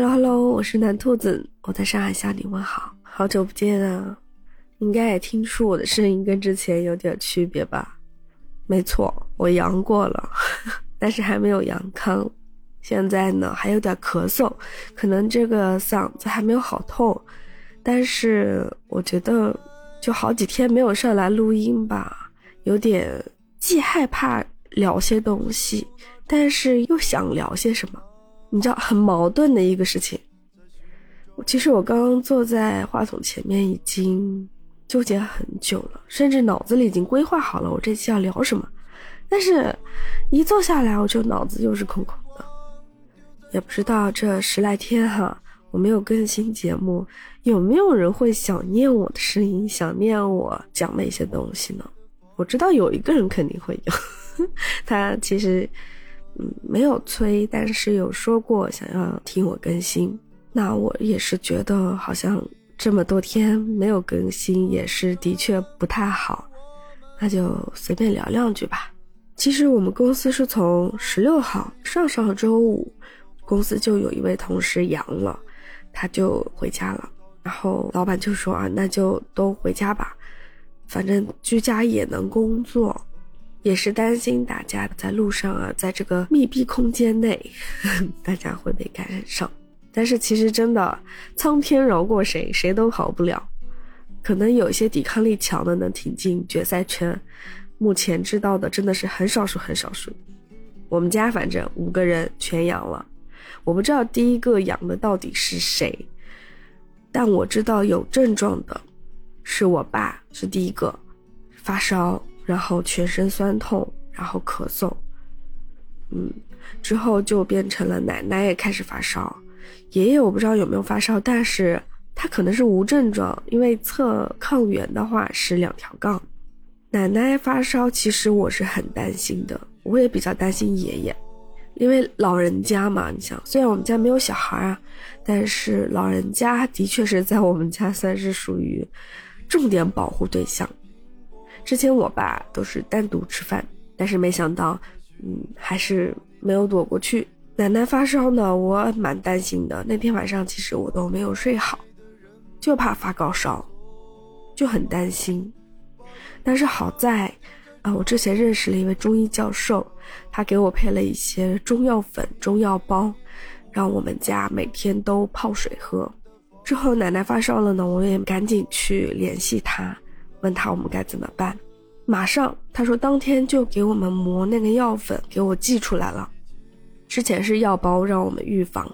Hello Hello，我是南兔子，我在上海向你问好，好久不见啊！应该也听出我的声音跟之前有点区别吧？没错，我阳过了，但是还没有阳康。现在呢还有点咳嗽，可能这个嗓子还没有好透。但是我觉得就好几天没有上来录音吧，有点既害怕聊些东西，但是又想聊些什么。你知道很矛盾的一个事情。其实我刚刚坐在话筒前面已经纠结很久了，甚至脑子里已经规划好了我这期要聊什么，但是，一坐下来我就脑子又是空空的。也不知道这十来天哈，我没有更新节目，有没有人会想念我的声音，想念我讲的一些东西呢？我知道有一个人肯定会有，他其实。没有催，但是有说过想要听我更新。那我也是觉得好像这么多天没有更新，也是的确不太好。那就随便聊两句吧。其实我们公司是从十六号上上周五，公司就有一位同事阳了，他就回家了。然后老板就说啊，那就都回家吧，反正居家也能工作。也是担心大家在路上啊，在这个密闭空间内，大家会被感染上。但是其实真的，苍天饶过谁，谁都好不了。可能有些抵抗力强的能挺进决赛圈，目前知道的真的是很少数很少数。我们家反正五个人全阳了，我不知道第一个阳的到底是谁，但我知道有症状的，是我爸是第一个，发烧。然后全身酸痛，然后咳嗽，嗯，之后就变成了奶奶也开始发烧，爷爷我不知道有没有发烧，但是他可能是无症状，因为测抗原的话是两条杠。奶奶发烧，其实我是很担心的，我也比较担心爷爷，因为老人家嘛，你想，虽然我们家没有小孩啊，但是老人家的确是在我们家算是属于重点保护对象。之前我爸都是单独吃饭，但是没想到，嗯，还是没有躲过去。奶奶发烧呢，我蛮担心的。那天晚上其实我都没有睡好，就怕发高烧，就很担心。但是好在，啊，我之前认识了一位中医教授，他给我配了一些中药粉、中药包，让我们家每天都泡水喝。之后奶奶发烧了呢，我也赶紧去联系他。问他我们该怎么办？马上他说当天就给我们磨那个药粉，给我寄出来了。之前是药包让我们预防，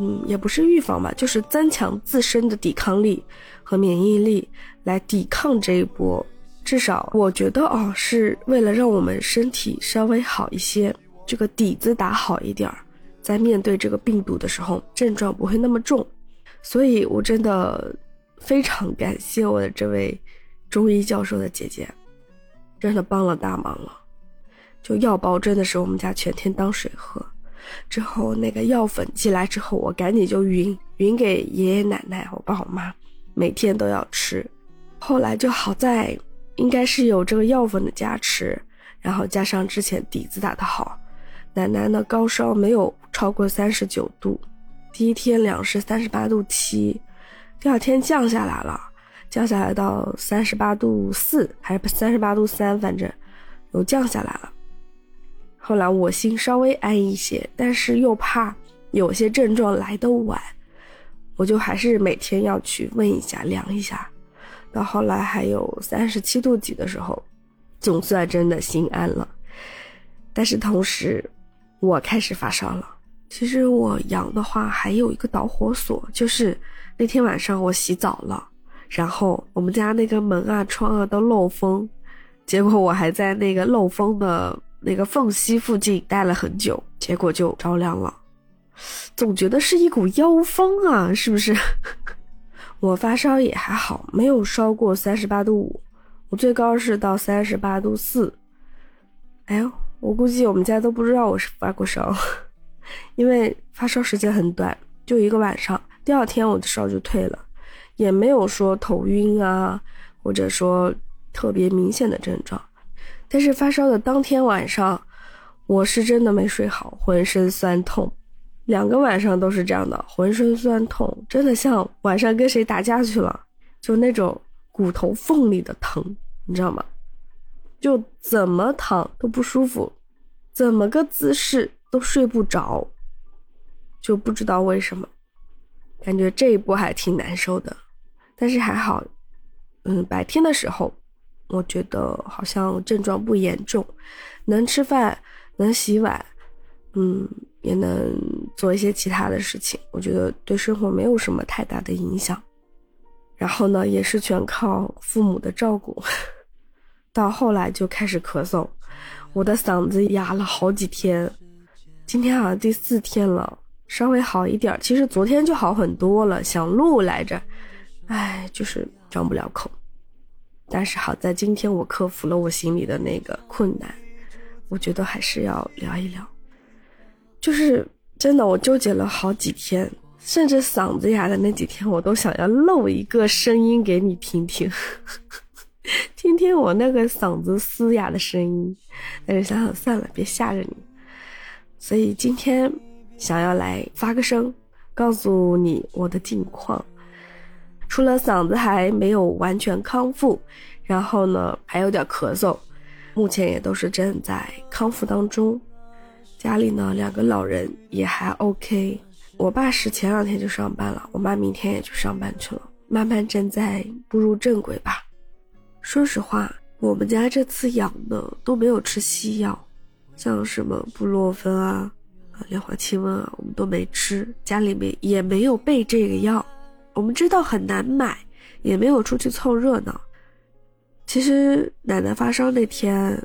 嗯，也不是预防吧，就是增强自身的抵抗力和免疫力，来抵抗这一波。至少我觉得哦，是为了让我们身体稍微好一些，这个底子打好一点儿，在面对这个病毒的时候，症状不会那么重。所以我真的非常感谢我的这位。中医教授的姐姐，真的帮了大忙了。就药包真的是我们家全天当水喝。之后那个药粉寄来之后，我赶紧就匀匀给爷爷奶奶、我爸我妈，每天都要吃。后来就好在，应该是有这个药粉的加持，然后加上之前底子打得好，奶奶呢高烧没有超过三十九度，第一天量是三十八度七，第二天降下来了。降下来到三十八度四还是三十八度三，反正又降下来了。后来我心稍微安一些，但是又怕有些症状来的晚，我就还是每天要去问一下量一下。到后来还有三十七度几的时候，总算真的心安了。但是同时，我开始发烧了。其实我阳的话还有一个导火索，就是那天晚上我洗澡了。然后我们家那个门啊、窗啊都漏风，结果我还在那个漏风的那个缝隙附近待了很久，结果就着凉了。总觉得是一股妖风啊，是不是？我发烧也还好，没有烧过三十八度五，我最高是到三十八度四。哎呦，我估计我们家都不知道我是发过烧，因为发烧时间很短，就一个晚上，第二天我的烧就退了。也没有说头晕啊，或者说特别明显的症状，但是发烧的当天晚上，我是真的没睡好，浑身酸痛，两个晚上都是这样的，浑身酸痛，真的像晚上跟谁打架去了，就那种骨头缝里的疼，你知道吗？就怎么躺都不舒服，怎么个姿势都睡不着，就不知道为什么，感觉这一步还挺难受的，但是还好，嗯，白天的时候，我觉得好像症状不严重，能吃饭，能洗碗，嗯，也能做一些其他的事情，我觉得对生活没有什么太大的影响，然后呢，也是全靠父母的照顾。到后来就开始咳嗽，我的嗓子哑了好几天，今天好像第四天了，稍微好一点。其实昨天就好很多了，想录来着，唉，就是张不了口。但是好在今天我克服了我心里的那个困难，我觉得还是要聊一聊。就是真的，我纠结了好几天，甚至嗓子哑的那几天，我都想要露一个声音给你听听。听听我那个嗓子嘶哑的声音，但是想想算了，别吓着你。所以今天想要来发个声，告诉你我的近况。除了嗓子还没有完全康复，然后呢还有点咳嗽，目前也都是正在康复当中。家里呢两个老人也还 OK，我爸是前两天就上班了，我妈明天也去上班去了，慢慢正在步入正轨吧。说实话，我们家这次养的都没有吃西药，像什么布洛芬啊、啊莲花清瘟啊，我们都没吃，家里面也没有备这个药。我们知道很难买，也没有出去凑热闹。其实奶奶发烧那天，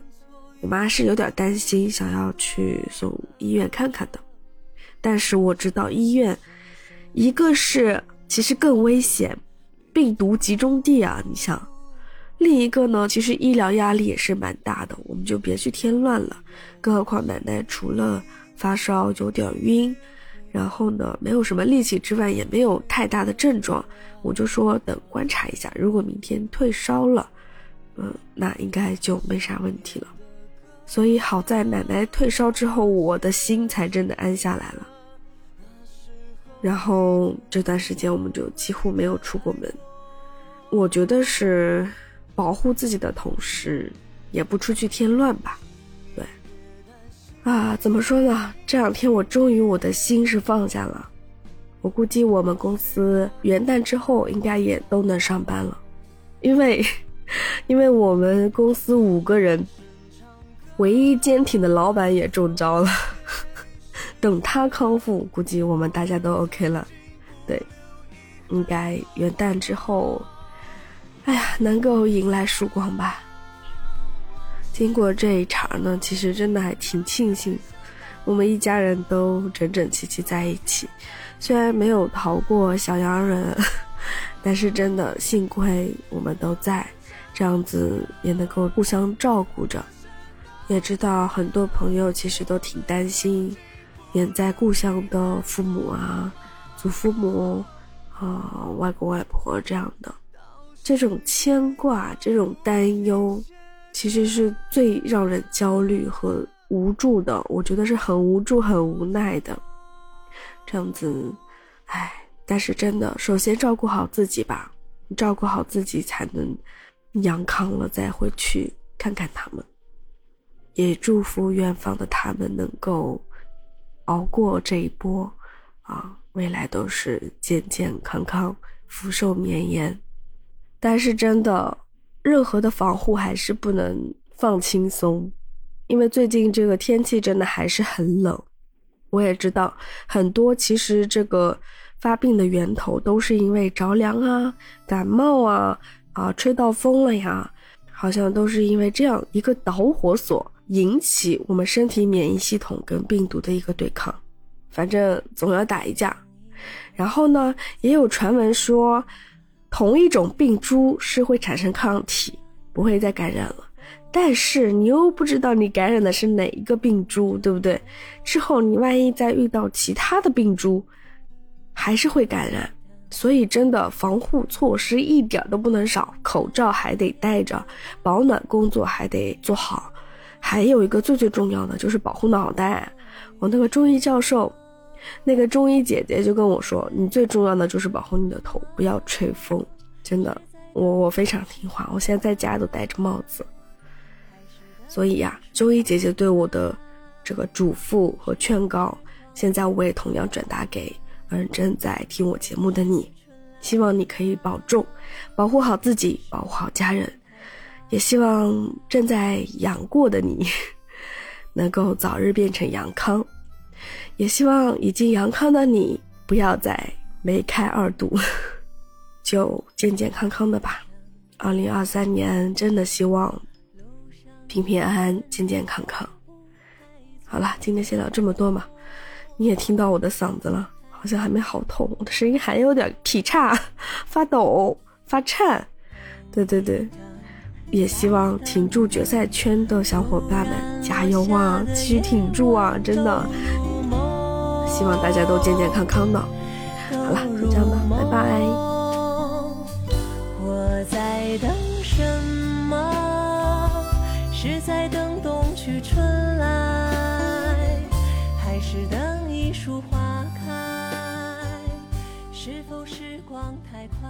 我妈是有点担心，想要去送医院看看的。但是我知道医院，一个是其实更危险，病毒集中地啊，你想。另一个呢，其实医疗压力也是蛮大的，我们就别去添乱了。更何况奶奶除了发烧有点晕，然后呢没有什么力气之外，也没有太大的症状，我就说等观察一下，如果明天退烧了，嗯，那应该就没啥问题了。所以好在奶奶退烧之后，我的心才真的安下来了。然后这段时间我们就几乎没有出过门，我觉得是。保护自己的同时，也不出去添乱吧。啊，怎么说呢？这两天我终于我的心是放下了。我估计我们公司元旦之后应该也都能上班了，因为，因为我们公司五个人，唯一坚挺的老板也中招了。等他康复，估计我们大家都 OK 了。对，应该元旦之后。哎呀，能够迎来曙光吧。经过这一茬呢，其实真的还挺庆幸，我们一家人都整整齐齐在一起。虽然没有逃过小洋人，但是真的幸亏我们都在，这样子也能够互相照顾着。也知道很多朋友其实都挺担心远在故乡的父母啊、祖父母啊、外公外婆这样的。这种牵挂，这种担忧，其实是最让人焦虑和无助的。我觉得是很无助、很无奈的。这样子，唉，但是真的，首先照顾好自己吧，照顾好自己才能阳康了再回去看看他们。也祝福远方的他们能够熬过这一波，啊，未来都是健健康康、福寿绵延。但是真的，任何的防护还是不能放轻松，因为最近这个天气真的还是很冷。我也知道很多，其实这个发病的源头都是因为着凉啊、感冒啊、啊吹到风了呀，好像都是因为这样一个导火索引起我们身体免疫系统跟病毒的一个对抗，反正总要打一架。然后呢，也有传闻说。同一种病株是会产生抗体，不会再感染了。但是你又不知道你感染的是哪一个病株，对不对？之后你万一再遇到其他的病株，还是会感染。所以真的防护措施一点都不能少，口罩还得戴着，保暖工作还得做好。还有一个最最重要的就是保护脑袋。我那个中医教授那个中医姐姐就跟我说：“你最重要的就是保护你的头，不要吹风。”真的，我我非常听话，我现在在家都戴着帽子。所以呀，中医姐姐对我的这个嘱咐和劝告，现在我也同样转达给嗯正在听我节目的你，希望你可以保重，保护好自己，保护好家人，也希望正在养过的你 能够早日变成阳康，也希望已经阳康的你不要再梅开二度，就健健康康的吧。二零二三年真的希望。平平安安，健健康康。好了，今天先聊这么多嘛。你也听到我的嗓子了，好像还没好透，我的声音还有点劈叉、发抖、发颤。对对对，也希望挺住决赛圈的小伙伴们加油啊，继续挺住啊！真的，希望大家都健健康康的。好了，就这样吧，拜拜。我在等什么？是在等冬去春来，还是等一树花开？是否时光太快？